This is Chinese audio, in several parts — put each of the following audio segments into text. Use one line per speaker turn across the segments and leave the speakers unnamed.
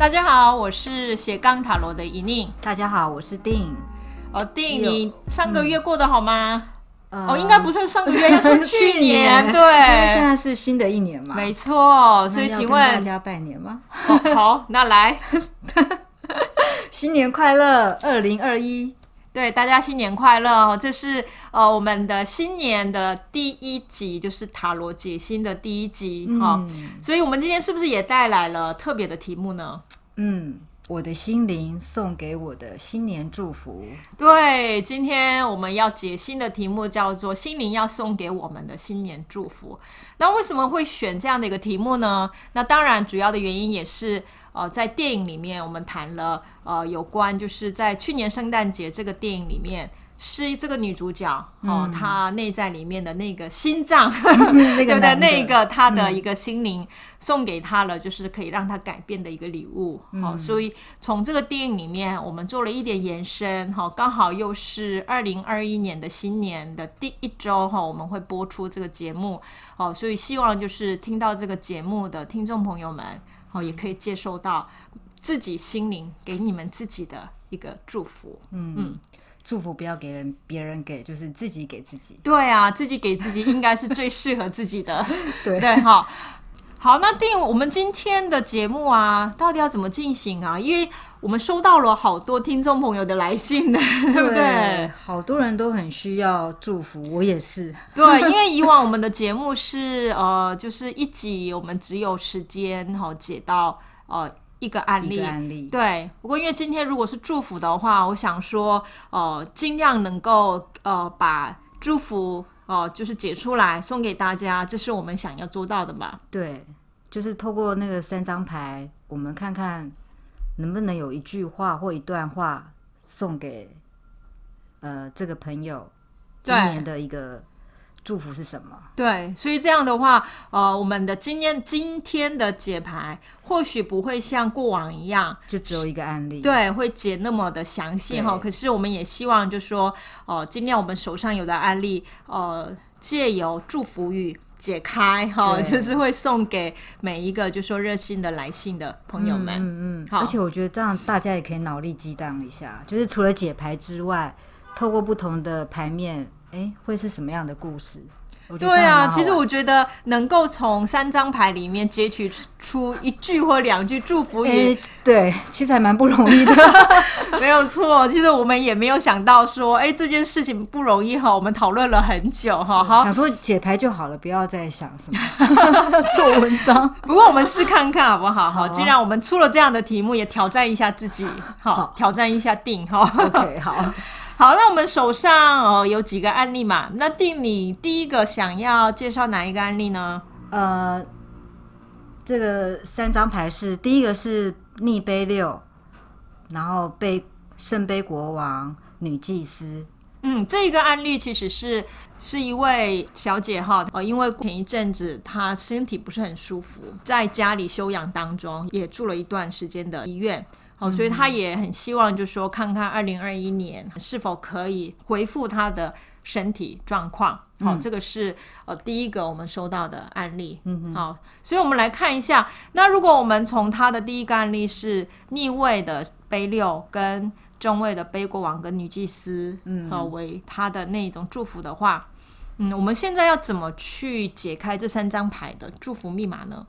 大家好，我是斜杠塔罗的怡宁。
大家好，我是定。
哦，定，你上个月过得好吗？
嗯、
哦，应该不是上个月，要说去年。对，
因为现在是新的一年嘛。
没错，所以请问
大家拜年吗？
哦、好，那来，
新年快乐，二零二一。
对，大家新年快乐哦！这是呃我们的新年的第一集，就是塔罗解心的第一集哈、嗯哦。所以我们今天是不是也带来了特别的题目呢？
嗯，我的心灵送给我的新年祝福。
对，今天我们要解新的题目叫做“心灵要送给我们的新年祝福”。那为什么会选这样的一个题目呢？那当然，主要的原因也是。呃，在电影里面，我们谈了呃有关，就是在去年圣诞节这个电影里面，是这个女主角哦、呃，她内在里面的那个心脏，嗯、对不对？那个她的一个心灵送给她了，就是可以让她改变的一个礼物。好、所以从这个电影里面，我们做了一点延伸。好、呃，刚好又是二零二一年的新年的第一周哈、呃，我们会播出这个节目。哦、呃，所以希望就是听到这个节目的听众朋友们。好，也可以接受到自己心灵给你们自己的一个祝福。嗯嗯，
祝福不要给人，别人给，就是自己给自己。
对啊，自己给自己应该是最适合自己的。
对
对，好，好，那定我们今天的节目啊，到底要怎么进行啊？因为我们收到了好多听众朋友的来信呢，对不对？
好多人都很需要祝福，我也是。
对，因为以往我们的节目是呃，就是一集我们只有时间哈解到呃一个案例，
案例。
对，不过因为今天如果是祝福的话，我想说呃尽量能够呃把祝福哦、呃、就是解出来送给大家，这是我们想要做到的嘛。
对，就是透过那个三张牌，我们看看。能不能有一句话或一段话送给呃这个朋友？今年的一个祝福是什么？
对，所以这样的话，呃，我们的今天今天的解牌或许不会像过往一样，
就只有一个案例，
对，会解那么的详细哈。可是我们也希望，就说哦、呃，今天我们手上有的案例，呃，借由祝福语。解开哈、哦，就是会送给每一个就说热心的来信的朋友们。
嗯嗯，好，而且我觉得这样大家也可以脑力激荡一下，就是除了解牌之外，透过不同的牌面，哎，会是什么样的故事？
对啊，其实我觉得能够从三张牌里面截取出一句或两句祝福语，
欸、对，其实还蛮不容易的。
没有错，其实我们也没有想到说，哎、欸，这件事情不容易哈。我们讨论了很久哈，好，
想说解牌就好了，不要再想什么 做文章。
不过我们试看看好不好？好，既然我们出了这样的题目，也挑战一下自己，好，好挑战一下定哈。
OK，好。
好，那我们手上哦有几个案例嘛？那定你第一个想要介绍哪一个案例呢？
呃，这个三张牌是第一个是逆杯六，然后被圣杯国王女祭司。
嗯，这一个案例其实是是一位小姐哈，呃，因为前一阵子她身体不是很舒服，在家里休养当中，也住了一段时间的医院。哦，所以他也很希望，就是说，看看二零二一年是否可以恢复他的身体状况。好、这个是呃第一个我们收到的案例。嗯好、哦，所以我们来看一下，那如果我们从他的第一个案例是逆位的杯六跟正位的杯国王跟女祭司，嗯，呃，为他的那一种祝福的话，嗯，我们现在要怎么去解开这三张牌的祝福密码呢？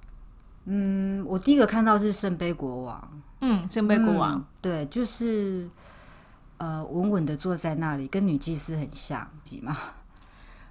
嗯，我第一个看到是圣杯国王。
嗯，圣杯国王、嗯，
对，就是呃，稳稳的坐在那里，跟女祭司很像，吗？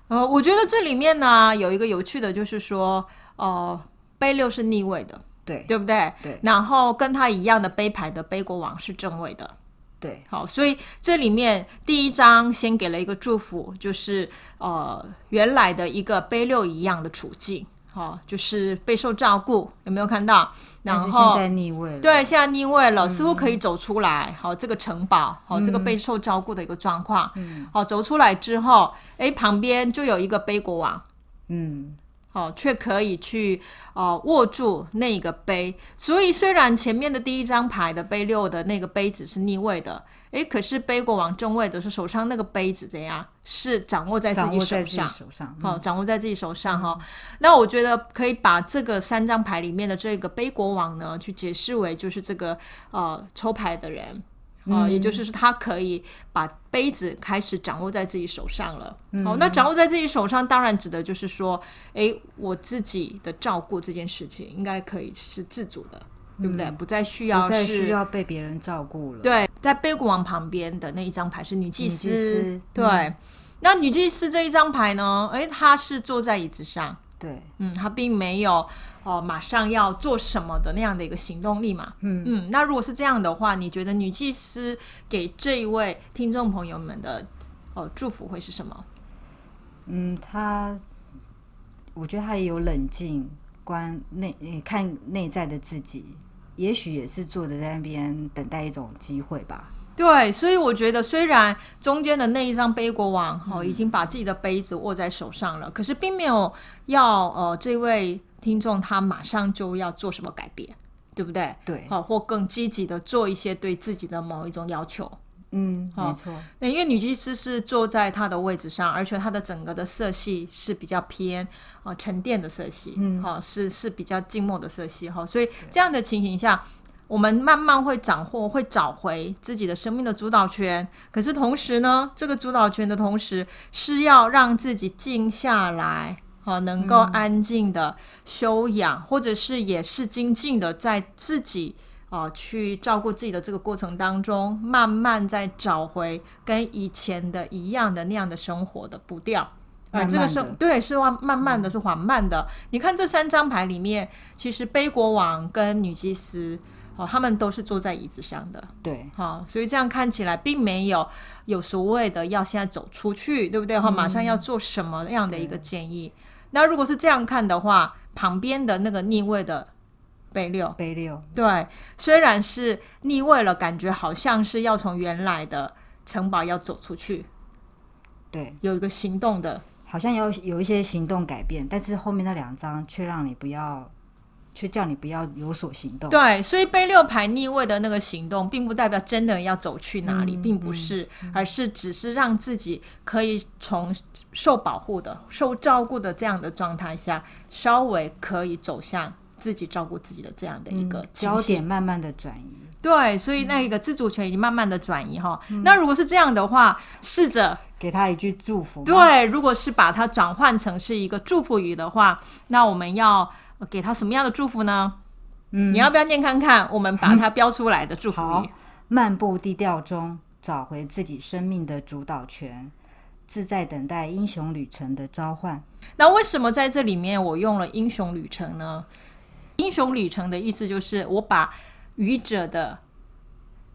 呃，我觉得这里面呢有一个有趣的，就是说，呃，杯六是逆位的，
对，
对不对？
对。
然后跟他一样的杯牌的杯国王是正位的，
对。
好，所以这里面第一张先给了一个祝福，就是呃，原来的一个杯六一样的处境。好、哦，就是备受照顾，有没有看到？然后
现在逆位了，
对，现在逆位了，嗯、似乎可以走出来。好、哦，这个城堡，好、哦，这个备受照顾的一个状况。嗯，好、哦，走出来之后，哎，旁边就有一个背国王。嗯，哦，却可以去哦握住那个杯。所以虽然前面的第一张牌的杯六的那个杯子是逆位的，诶，可是杯国王正位的是手上那个杯子怎样？是掌握在自己手上，
手上，
好、嗯，掌握在自己手上哈、嗯。那我觉得可以把这个三张牌里面的这个杯国王呢，去解释为就是这个呃抽牌的人。啊、呃，也就是说，他可以把杯子开始掌握在自己手上了。嗯、哦，那掌握在自己手上，当然指的就是说，诶，我自己的照顾这件事情应该可以是自主的，嗯、对不对？不再需要是
需要被别人照顾了。
对，在杯国王旁边的那一张牌是女祭司。
祭司
对、嗯，那女祭司这一张牌呢？诶，她是坐在椅子上。
对，
嗯，她并没有。哦，马上要做什么的那样的一个行动力嘛？嗯嗯，那如果是这样的话，你觉得女祭司给这一位听众朋友们的哦祝福会是什么？
嗯，他，我觉得他也有冷静观内，看内在的自己，也许也是坐着在那边等待一种机会吧。
对，所以我觉得虽然中间的那一张杯国王哦已经把自己的杯子握在手上了，嗯、可是并没有要呃这位。听众他马上就要做什么改变，对不对？
对，
好，或更积极的做一些对自己的某一种要求。
嗯，没错。
那因为女祭司是坐在她的位置上，而且她的整个的色系是比较偏啊沉淀的色系，嗯，好，是是比较静默的色系哈。所以这样的情形下，我们慢慢会掌握，会找回自己的生命的主导权。可是同时呢，这个主导权的同时是要让自己静下来。好，能够安静的休养，嗯，或者是也是精进的，在自己啊去照顾自己的这个过程当中，慢慢再找回跟以前的一样的那样的生活的步调。啊这个是对是慢慢慢的是缓慢的，嗯。你看这三张牌里面，其实杯国王跟女祭司哦，他们都是坐在椅子上的。
对，
好，所以这样看起来并没有有所谓的要现在走出去，对不对？哈，嗯，马上要做什么样的一个建议？那如果是这样看的话，旁边的那个逆位的背六，
背六，
对，虽然是逆位了，感觉好像是要从原来的城堡要走出去，
对，
有一个行动的，
好像有有一些行动改变，但是后面那两张却让你不要。却叫你不要有所行动。
对，所以背六牌逆位的那个行动，并不代表真的要走去哪里，嗯、并不是、嗯，而是只是让自己可以从受保护的、受照顾的这样的状态下，稍微可以走向自己照顾自己的这样的一个、嗯、
焦点，慢慢的转移。
对，所以那个自主权已经慢慢的转移哈、嗯。那如果是这样的话，试着
给他一句祝福。
对，如果是把它转换成是一个祝福语的话，那我们要。给他什么样的祝福呢？嗯，你要不要念看看？我们把它标出来的祝福语。
好，漫步低调中，找回自己生命的主导权，自在等待英雄旅程的召唤。
那为什么在这里面我用了英雄旅程呢？英雄旅程的意思就是我把愚者的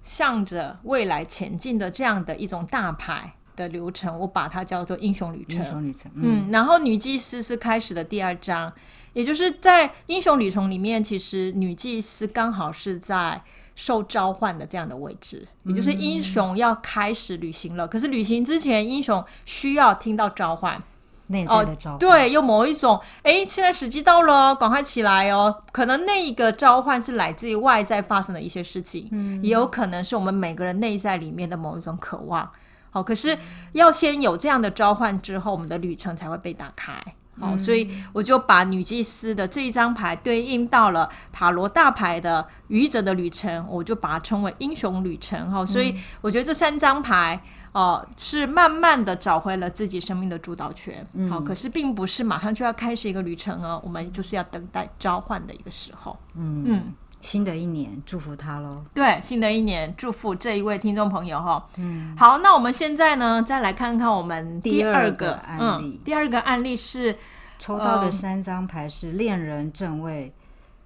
向着未来前进的这样的一种大牌的流程，我把它叫做英雄旅程。
英雄旅程，
嗯，嗯，然后女祭司是开始的第二章。也就是在英雄旅程里面，其实女祭司刚好是在受召唤的这样的位置，也就是英雄要开始旅行了。可是旅行之前，英雄需要听到召唤，
内在的召唤。
对，有某一种，哎，现在时机到了，赶快起来哦。可能那一个召唤是来自于外在发生的一些事情，嗯，也有可能是我们每个人内在里面的某一种渴望。好，可是要先有这样的召唤之后，我们的旅程才会被打开。好，所以我就把女祭司的这一张牌对应到了塔罗大牌的愚者的旅程，我就把它称为英雄旅程。哈，所以我觉得这三张牌哦、呃，是慢慢的找回了自己生命的主导权。好，可是并不是马上就要开始一个旅程哦，我们就是要等待召唤的一个时候。嗯嗯。
新的一年，祝福他喽！
对，新的一年，祝福这一位听众朋友哈。嗯，好，那我们现在呢，再来看看我们第二
个，案例。
嗯，第二个案例是
抽到的三张牌是恋人正位、嗯、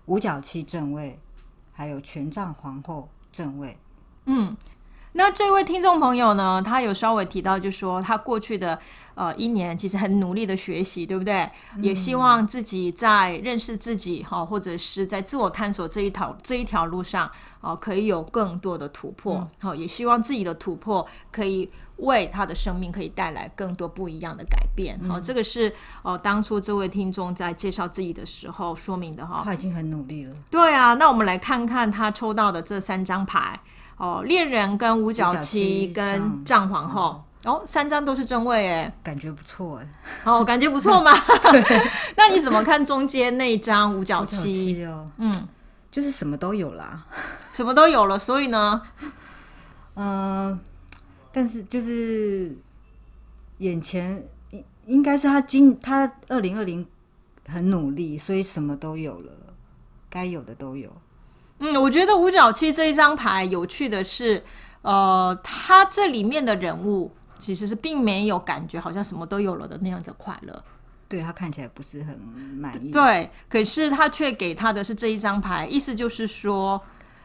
五角七正位，还有权杖皇后正位。
嗯，那这位听众朋友呢，他有稍微提到，就说他过去的呃一年其实很努力的学习，对不对？嗯、也希望自己在认识自己哈，或者是在自我探索这一条这一条路上啊、呃，可以有更多的突破。好、嗯，也希望自己的突破可以为他的生命可以带来更多不一样的改变。好、嗯，这个是哦当初这位听众在介绍自己的时候说明的哈。
他已经很努力了。
对啊，那我们来看看他抽到的这三张牌。哦，恋人跟五角七跟藏皇后，哦，三张都是正位哎，
感觉不错哎。
哦，感觉不错嘛？那你怎么看中间那一张五角七？
哦，嗯，就是什么都有啦，
什么都有了，所以呢，
嗯、呃，但是就是眼前应应该是他今他二零二零很努力，所以什么都有了，该有的都有。
嗯，我觉得五角七这一张牌有趣的是，呃，它这里面的人物其实是并没有感觉好像什么都有了的那样的快乐，
对，他看起来不是很满意。
对，可是他却给他的是这一张牌，意思就是说，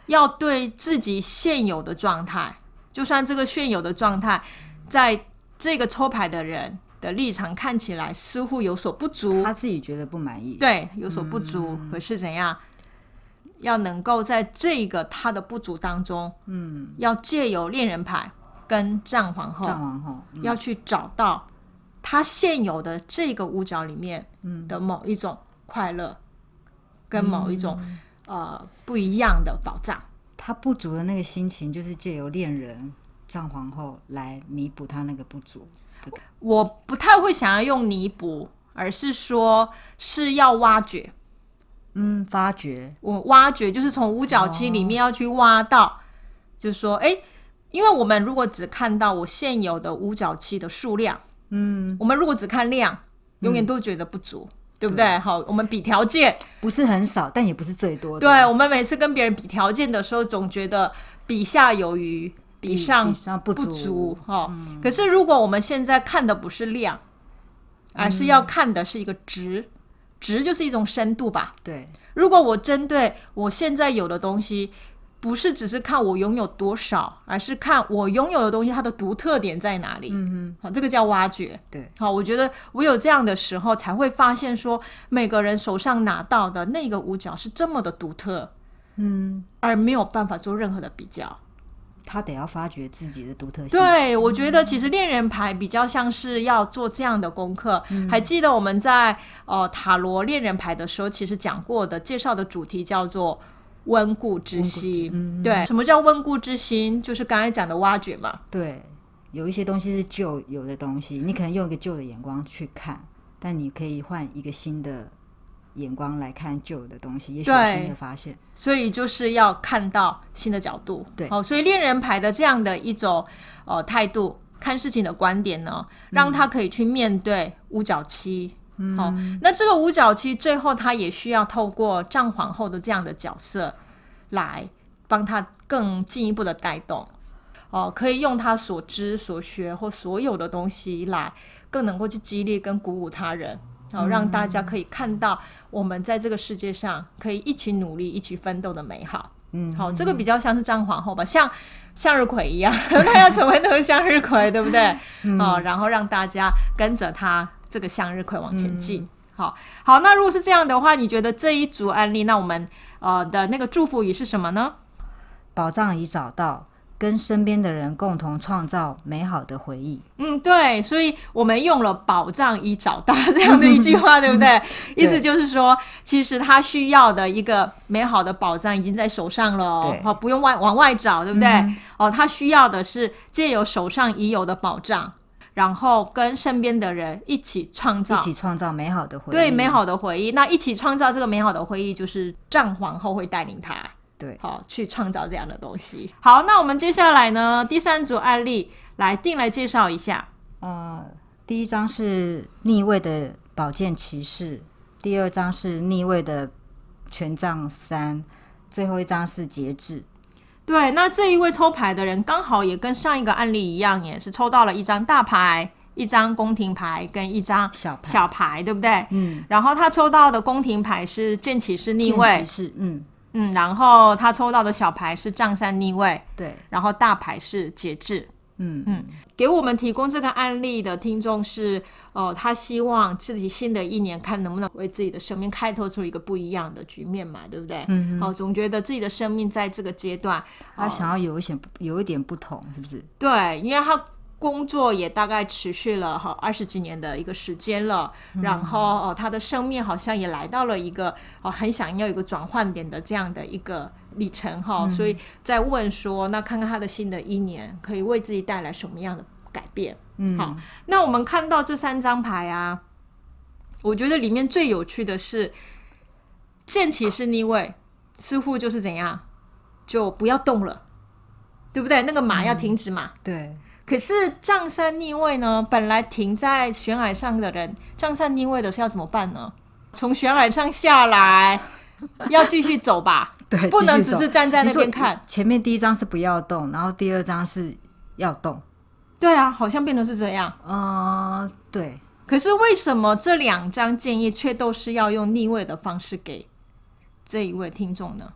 要对自己现有的状态，就算这个现有的状态，在这个抽牌的人的立场看起来似乎有所不足，
他自己觉得不满意，
对，有所不足，嗯、可是怎样？要能够在这个他的不足当中，嗯，要借由恋人牌跟战皇后，
战皇后、嗯、
要去找到他现有的这个五角里面的某一种快乐，嗯、跟某一种、嗯、呃不一样的宝藏。
他不足的那个心情，就是借由恋人战皇后来弥补他那个不足。
我不太会想要用弥补，而是说是要挖掘。
嗯，发掘
我挖掘就是从五角七里面要去挖到，哦、就是说，哎，因为我们如果只看到我现有的五角七的数量，嗯，我们如果只看量，永远都觉得不足，嗯、对不对？对好，我们比条件
不是很少，但也不是最多的。
对，我们每次跟别人比条件的时候，总觉得比下有余，比上不足。哈，可是如果我们现在看的不是量，而是要看的是一个值。嗯值就是一种深度吧。
对，
如果我针对我现在有的东西，不是只是看我拥有多少，而是看我拥有的东西它的独特点在哪里。嗯嗯，好，这个叫挖掘。
对，
好，我觉得我有这样的时候，才会发现说，每个人手上拿到的那个五角是这么的独特，嗯，而没有办法做任何的比较。
他得要发掘自己的独特性。
对，我觉得其实恋人牌比较像是要做这样的功课。嗯、还记得我们在呃塔罗恋人牌的时候，其实讲过的介绍的主题叫做温故知新。嗯、对，什么叫温故知新？就是刚才讲的挖掘嘛。
对，有一些东西是旧有的东西，你可能用一个旧的眼光去看，但你可以换一个新的。眼光来看旧的东西，也许有新的发现。
所以就是要看到新的角度。
对，
哦，所以恋人牌的这样的一种呃态度，看事情的观点呢，让他可以去面对五角七。嗯，好，那这个五角七最后他也需要透过丈皇后的这样的角色来帮他更进一步的带动。哦，可以用他所知所学或所有的东西来更能够去激励跟鼓舞他人。好，让大家可以看到我们在这个世界上可以一起努力、一起奋斗的美好。嗯，好，这个比较像是张皇后吧，像向日葵一样，他要成为那个向日葵，对不对？嗯，然后让大家跟着他这个向日葵往前进。嗯，好，好，那如果是这样的话，你觉得这一组案例，那我们呃的那个祝福语是什么呢？
宝藏已找到。跟身边的人共同创造美好的回忆。
嗯，对，所以我们用了“宝藏已找到” 这样的一句话，对不对？意思就是说，其实他需要的一个美好的宝藏已经在手上了，哦，好，不用外往外找，对不对？嗯、哦，他需要的是借由手上已有的宝藏，然后跟身边的人一起创造，
一起创造美好的回忆。
对，美好的回忆。那一起创造这个美好的回忆，就是藏皇后会带领他。
对，
好，去创造这样的东西。好，那我们接下来呢，第三组案例来定来介绍一下。
呃，第一张是逆位的宝剑骑士，第二张是逆位的权杖三，最后一张是节制。
对，那这一位抽牌的人刚好也跟上一个案例一样，也是抽到了一张大牌、一张宫廷牌跟一张小牌小牌，对不对？嗯。然后他抽到的宫廷牌是剑骑士逆位，
是嗯。
嗯，然后他抽到的小牌是杖三逆位，
对，
然后大牌是节制。
嗯
嗯，给我们提供这个案例的听众是，呃，他希望自己新的一年看能不能为自己的生命开拓出一个不一样的局面嘛，对不对？
嗯，
哦，总觉得自己的生命在这个阶段，
他想要有一些有一点不同，是不是？
对，因为他。工作也大概持续了哈二十几年的一个时间了，嗯、然后哦，他的生命好像也来到了一个哦很想要有一个转换点的这样的一个里程哈，嗯、所以在问说，那看看他的新的一年可以为自己带来什么样的改变？嗯，好，那我们看到这三张牌啊，我觉得里面最有趣的是剑骑士逆位，似乎就是怎样，就不要动了，对不对？那个马要停止嘛，
嗯、对。
可是杖三逆位呢？本来停在悬崖上的人，杖三逆位的是要怎么办呢？从悬崖上下来，要继续走吧？
对，
不能只是站在那边看。
前面第一张是不要动，然后第二张是要动。
对啊，好像变得是这样。
嗯、呃，对。
可是为什么这两张建议却都是要用逆位的方式给这一位听众呢？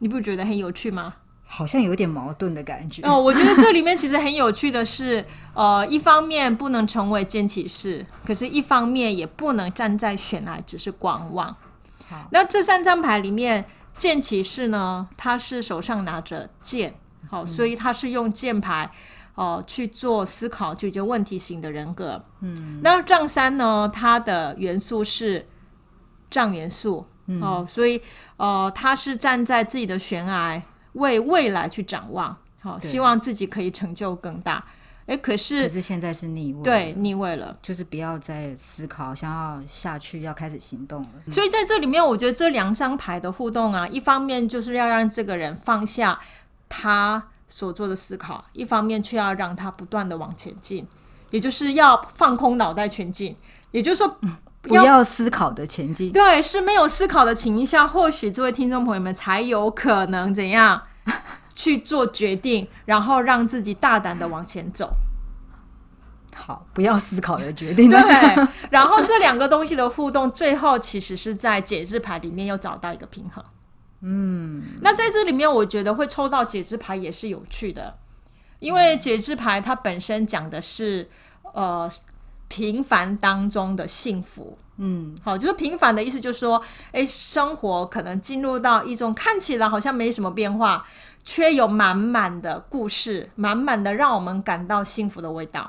你不觉得很有趣吗？
好像有点矛盾的感觉
哦。我觉得这里面其实很有趣的是，呃，一方面不能成为剑骑士，可是一方面也不能站在悬崖只是观望。好，那这三张牌里面，剑骑士呢，他是手上拿着剑，好，所以他是用剑牌哦、呃、去做思考、解决问题型的人格。嗯，那杖三呢，它的元素是杖元素，哦、所以呃，他是站在自己的悬崖。为未来去展望，好，希望自己可以成就更大。哎，可是
可是现在是逆位，
对，逆位了，
就是不要再思考，想要下去，要开始行动了。
所以在这里面，我觉得这两张牌的互动啊，一方面就是要让这个人放下他所做的思考，一方面却要让他不断的往前进，也就是要放空脑袋前进。也就是说。嗯
不要思考的前进，
对，是没有思考的情况下，或许这位听众朋友们才有可能怎样 去做决定，然后让自己大胆的往前走。
好，不要思考的决定。
对，然后这两个东西的互动，最后其实是在解制牌里面又找到一个平衡。嗯，那在这里面，我觉得会抽到解制牌也是有趣的，因为解制牌它本身讲的是呃。平凡当中的幸福，嗯，好，就是平凡的意思，就是说，哎，生活可能进入到一种看起来好像没什么变化，却有满满的故事，满满的让我们感到幸福的味道，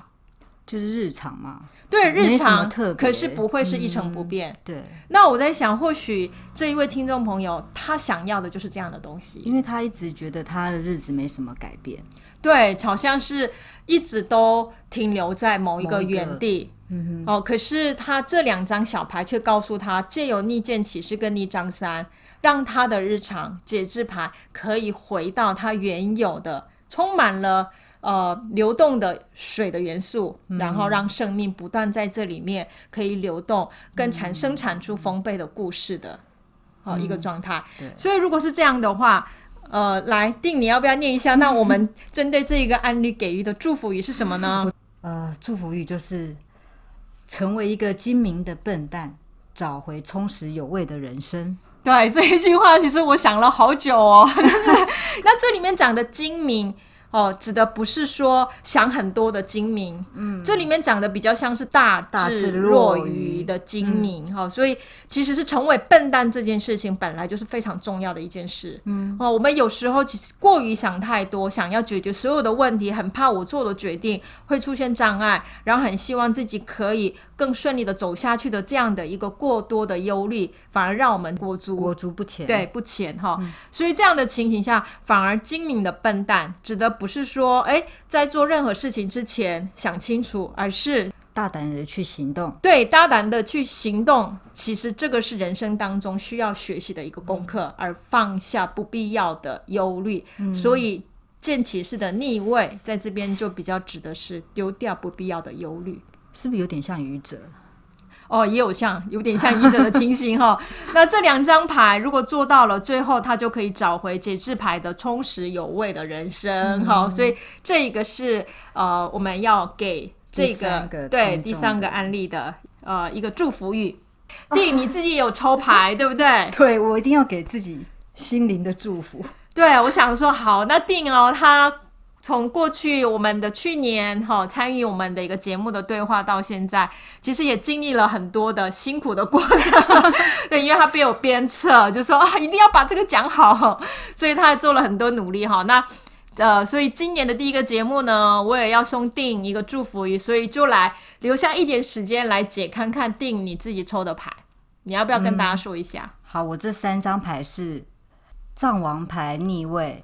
就是日常嘛。
对，日常，可是不会是一成不变。
嗯，对。
那我在想，或许这一位听众朋友他想要的就是这样的东西，
因为他一直觉得他的日子没什么改变。
对，好像是一直都停留在某一个原地。嗯哼。哦，可是他这两张小牌却告诉他，借由逆剑骑士跟逆张三，让他的日常节制牌可以回到他原有的，充满了呃流动的水的元素，嗯、然后让生命不断在这里面可以流动，跟产生产出丰沛的故事的，哦、嗯、一个状态。对。所以如果是这样的话。呃，来定，你要不要念一下？那我们针对这一个案例给予的祝福语是什么呢？
呃，祝福语就是成为一个精明的笨蛋，找回充实有味的人生。
对，这一句话其实我想了好久哦，就是那这里面讲的精明。哦，指的不是说想很多的精明，嗯，这里面讲的比较像是大智若愚的精明，哈、嗯哦，所以其实是成为笨蛋这件事情本来就是非常重要的一件事，嗯，哦，我们有时候其实过于想太多，想要解决所有的问题，很怕我做的决定会出现障碍，然后很希望自己可以更顺利的走下去的这样的一个过多的忧虑，反而让我们裹足
裹足不前，
对，不前哈，哦嗯、所以这样的情形下，反而精明的笨蛋指的不。不是说，哎，在做任何事情之前想清楚，而是
大胆的去行动。
对，大胆的去行动，其实这个是人生当中需要学习的一个功课，嗯、而放下不必要的忧虑。嗯、所以，剑骑士的逆位在这边就比较指的是丢掉不必要的忧虑，
是不是有点像愚者？
哦，也有像有点像医生的情形哈。那这两张牌如果做到了，最后他就可以找回解制牌的充实有味的人生哈。嗯、所以这个是呃，我们要给这个，个对第三个案例的呃一个祝福语。弟，你自己也有抽牌 对不对？
对，我一定要给自己心灵的祝福。
对，我想说好，那定哦，他从过去我们的去年哈、参与我们的一个节目的对话到现在，其实也经历了很多的辛苦的过程。对，因为他被我鞭策，就说啊，一定要把这个讲好，所以他还做了很多努力哈。那呃，所以今年的第一个节目呢，我也要送定一个祝福语，所以就来留下一点时间来解看看定你自己抽的牌，你要不要跟大家说一下？
好，我这三张牌是。藏王牌逆位，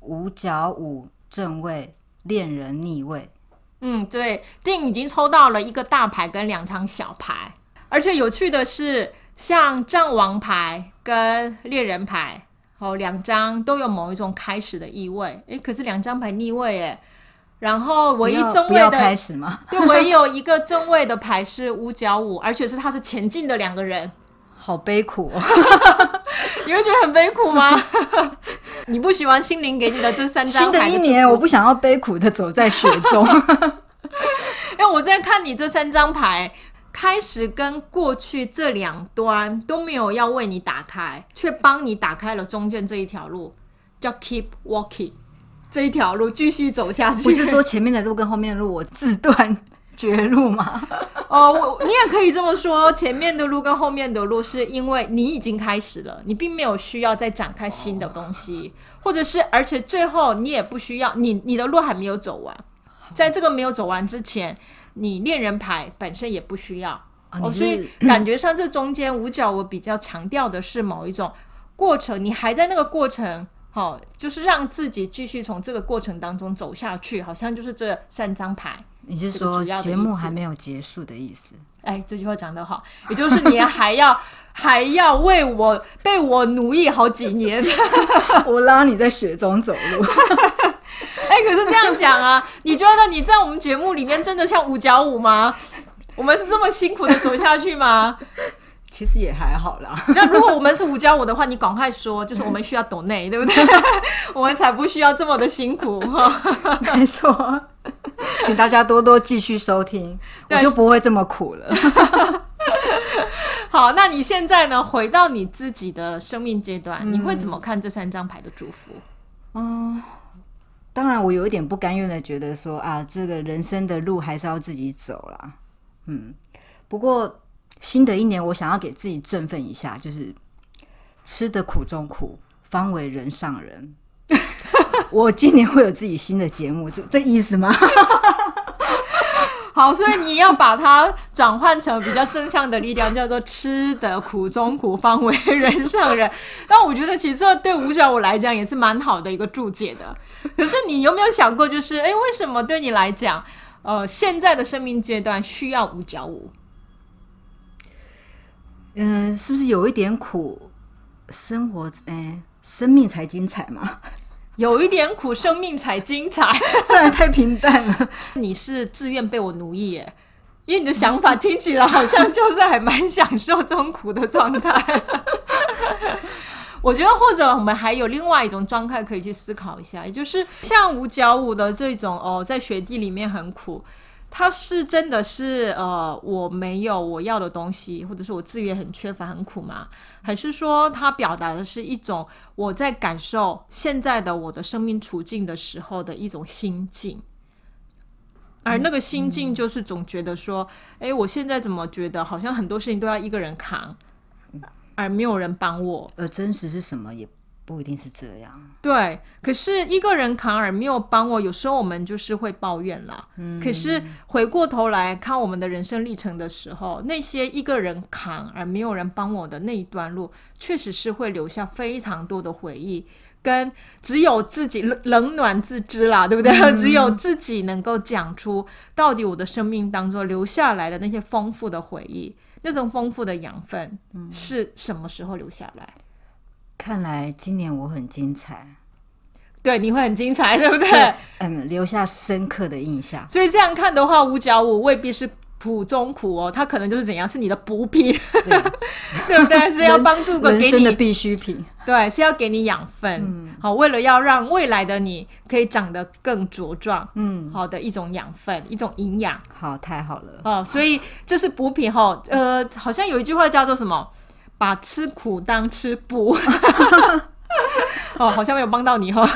五角五正位，恋人逆位。
嗯，对，定已经抽到了一个大牌跟两张小牌，而且有趣的是，像战王牌跟猎人牌，哦，两张都有某一种开始的意味。诶，可是两张牌逆位，诶，然后唯一正位的
开始吗？
对，唯一有一个正位的牌是五角五，而且是它是前进的两个人。
好悲苦哦，
你会觉得很悲苦吗？你不喜欢心灵给你的这三张牌？
新的一年，我不想要悲苦的走在雪中。
因为我在看你这三张牌，开始跟过去这两端都没有要为你打开，却帮你打开了中间这一条路，叫 keep walking 这一条路继续走下去。
不是说前面的路跟后面的路我自断绝路吗？
哦，我你也可以这么说，前面的路跟后面的路是因为你已经开始了，你并没有需要再展开新的东西，或者是而且最后你也不需要，你你的路还没有走完，在这个没有走完之前，你恋人牌本身也不需要哦，所以 感觉上这中间五角我比较强调的是某一种过程，你还在那个过程，好，就是让自己继续从这个过程当中走下去，好像就是这三张牌。
你是说节目还没有结束的意思？
哎，这句话讲得好，也就是你还要还要为我被我奴役好几年，
我拉你在雪中走路。
哎，可是这样讲啊，你觉得你在我们节目里面真的像五角舞吗？我们是这么辛苦的走下去吗？
其实也还好啦。
那如果我们是五加五的话，你赶快说，就是我们需要懂内，对不对？我们才不需要这么的辛苦哈。
没错。请大家多多继续收听，我就不会这么苦了。
好，那你现在呢？回到你自己的生命阶段，嗯、你会怎么看这三张牌的祝福？
嗯，当然，我有一点不甘愿的觉得说啊，这个人生的路还是要自己走啦。嗯，不过新的一年，我想要给自己振奋一下，就是吃得苦中苦，方为人上人。我今年会有自己新的节目，这这意思吗？
好，所以你要把它转换成比较正向的力量，叫做“吃得苦中苦，方为人上人”。但我觉得其实这对五角五来讲也是蛮好的一个注解的。可是你有没有想过，就是哎，为什么对你来讲，呃，现在的生命阶段需要五角五？
嗯，是不是有一点苦，生活哎，生命才精彩嘛？
有一点苦，生命才精彩，
不然太平淡了。
你是自愿被我奴役耶？因为你的想法听起来好像就是还蛮享受这种苦的状态。我觉得，或者我们还有另外一种状态可以去思考一下，也就是像五角五的这种哦，在雪地里面很苦。他是真的是呃，我没有我要的东西，或者是我资源很缺乏很苦吗？还是说他表达的是一种我在感受现在的我的生命处境的时候的一种心境？而那个心境就是总觉得说，哎、我现在怎么觉得好像很多事情都要一个人扛，而没有人帮我？
而真实是什么也？不一定是这样，
对。可是一个人扛而没有帮我，有时候我们就是会抱怨啦。嗯，可是回过头来看我们的人生历程的时候，那些一个人扛而没有人帮我的那一段路，确实是会留下非常多的回忆，跟只有自己冷冷暖自知啦，对不对？嗯，只有自己能够讲出到底我的生命当中留下来的那些丰富的回忆，那种丰富的养分是什么时候留下来？
看来今年我很精彩，
对，你会很精彩，对不对？
嗯，留下深刻的印象。
所以这样看的话，五角五未必是苦中苦哦，它可能就是怎样，是你的补品，对，对不对？是要帮助个给你
的必需品，
对，是要给你养分。嗯，好，为了要让未来的你可以长得更茁壮，嗯，好的一种养分，一种营养。
好，太好了
哦，所以这是补品哈。呃，好像有一句话叫做什么？把吃苦当吃补，哦，好像没有帮到你哈。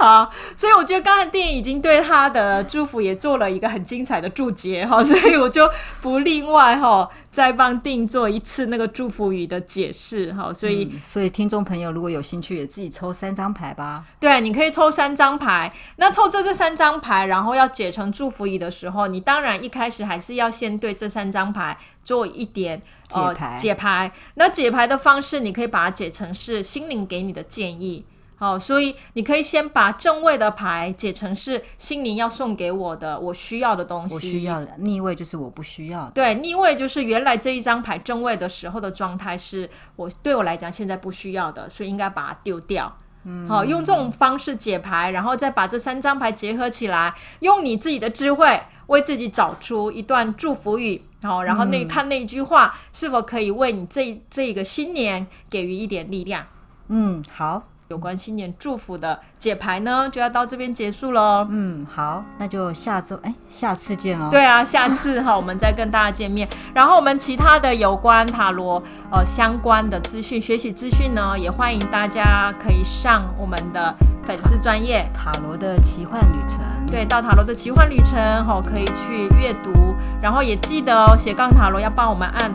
好，所以我觉得刚才电影已经对他的祝福也做了一个很精彩的注解哈，所以我就不另外哈再帮定做一次那个祝福语的解释哈。所以、
嗯，所以听众朋友如果有兴趣，也自己抽三张牌吧。
对，你可以抽三张牌。那抽这这三张牌，然后要解成祝福语的时候，你当然一开始还是要先对这三张牌做一点
解牌、呃。
解牌。那解牌的方式，你可以把它解成是心灵给你的建议。好，所以你可以先把正位的牌解成是心灵要送给我的，我需要的东西。
我需要的。逆位就是我不需要的。
对，逆位就是原来这一张牌正位的时候的状态是我对我来讲现在不需要的，所以应该把它丢掉。嗯，好，用这种方式解牌，然后再把这三张牌结合起来，用你自己的智慧为自己找出一段祝福语。好，然后那、嗯、看那句话是否可以为你这这个新年给予一点力量。
嗯，好。
有关新年祝福的解牌呢，就要到这边结束喽。
嗯，好，那就下周哎，下次见喽。
对啊，下次哈，我们再跟大家见面。然后我们其他的有关塔罗呃相关的资讯、学习资讯呢，也欢迎大家可以上我们的粉丝专业
塔罗的奇幻旅程。
对，到塔罗的奇幻旅程哈，可以去阅读。然后也记得哦，斜杠塔罗要帮我们按。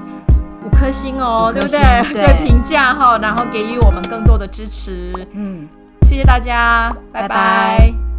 五颗星哦，对不对？对，评价哈，然后给予我们更多的支持。嗯，谢谢大家，拜拜。拜拜。